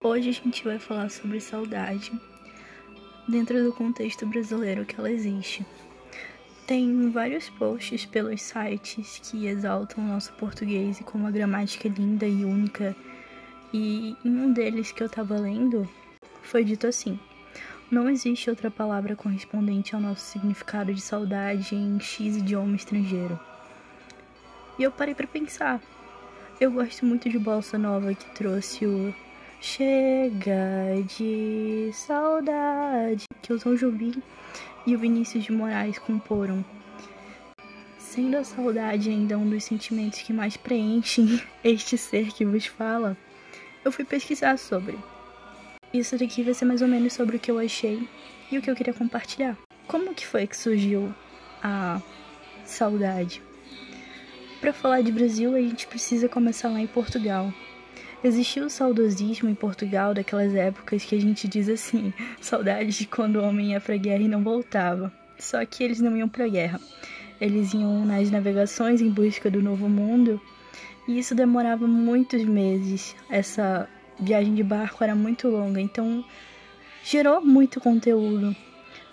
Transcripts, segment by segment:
Hoje a gente vai falar sobre saudade dentro do contexto brasileiro que ela existe. Tem vários posts pelos sites que exaltam o nosso português e como a gramática é linda e única. E em um deles que eu tava lendo, foi dito assim: Não existe outra palavra correspondente ao nosso significado de saudade em X idioma estrangeiro. E eu parei para pensar. Eu gosto muito de Bossa Nova que trouxe o Chega de saudade que o Tom Jobim e o Vinícius de Moraes comporam. Sendo a saudade ainda um dos sentimentos que mais preenchem este ser que vos fala, eu fui pesquisar sobre. Isso daqui vai ser mais ou menos sobre o que eu achei e o que eu queria compartilhar. Como que foi que surgiu a saudade? Para falar de Brasil, a gente precisa começar lá em Portugal. Existiu o saudosismo em Portugal daquelas épocas que a gente diz assim, saudades de quando o homem ia pra guerra e não voltava. Só que eles não iam pra guerra. Eles iam nas navegações em busca do novo mundo e isso demorava muitos meses. Essa viagem de barco era muito longa, então gerou muito conteúdo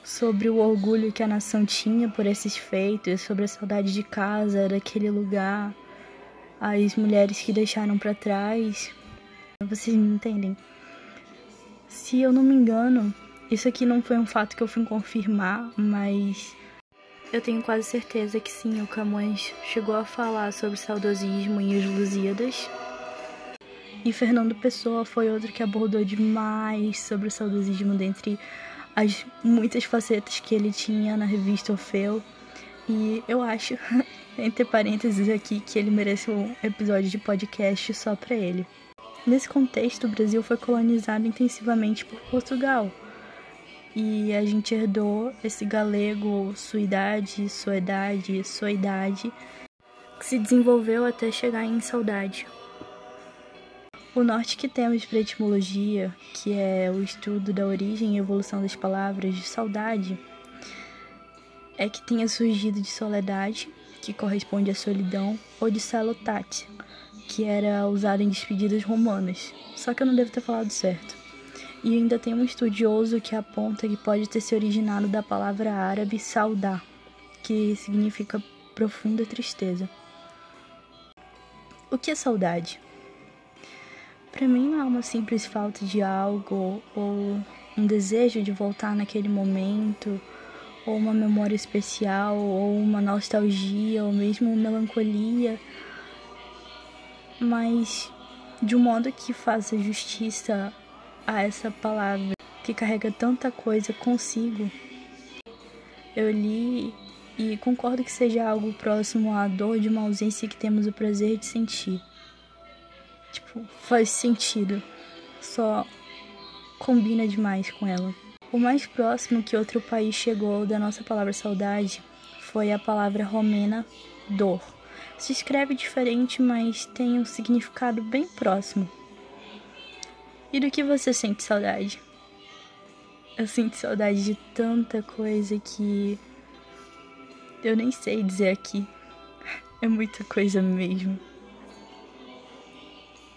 sobre o orgulho que a nação tinha por esses feitos, sobre a saudade de casa, daquele lugar as mulheres que deixaram para trás. Vocês me entendem? Se eu não me engano, isso aqui não foi um fato que eu fui confirmar, mas eu tenho quase certeza que sim, o Camões chegou a falar sobre saudosismo em Os Lusíadas. E Fernando Pessoa foi outro que abordou demais sobre o saudosismo dentre as muitas facetas que ele tinha na revista Orfeu. E eu acho entre parênteses aqui, que ele merece um episódio de podcast só para ele. Nesse contexto, o Brasil foi colonizado intensivamente por Portugal. E a gente herdou esse galego, sua idade, sua idade, sua idade, que se desenvolveu até chegar em saudade. O norte que temos para etimologia, que é o estudo da origem e evolução das palavras de saudade, é que tenha surgido de soledade que corresponde à solidão, ou de salutate, que era usado em despedidas romanas. Só que eu não devo ter falado certo. E ainda tem um estudioso que aponta que pode ter se originado da palavra árabe saudar, que significa profunda tristeza. O que é saudade? Para mim não é uma simples falta de algo ou um desejo de voltar naquele momento ou uma memória especial, ou uma nostalgia, ou mesmo melancolia, mas de um modo que faça justiça a essa palavra que carrega tanta coisa consigo. Eu li e concordo que seja algo próximo à dor de uma ausência que temos o prazer de sentir. Tipo, faz sentido, só combina demais com ela. O mais próximo que outro país chegou da nossa palavra saudade foi a palavra romena dor. Se escreve diferente, mas tem um significado bem próximo. E do que você sente saudade? Eu sinto saudade de tanta coisa que eu nem sei dizer aqui. É muita coisa mesmo.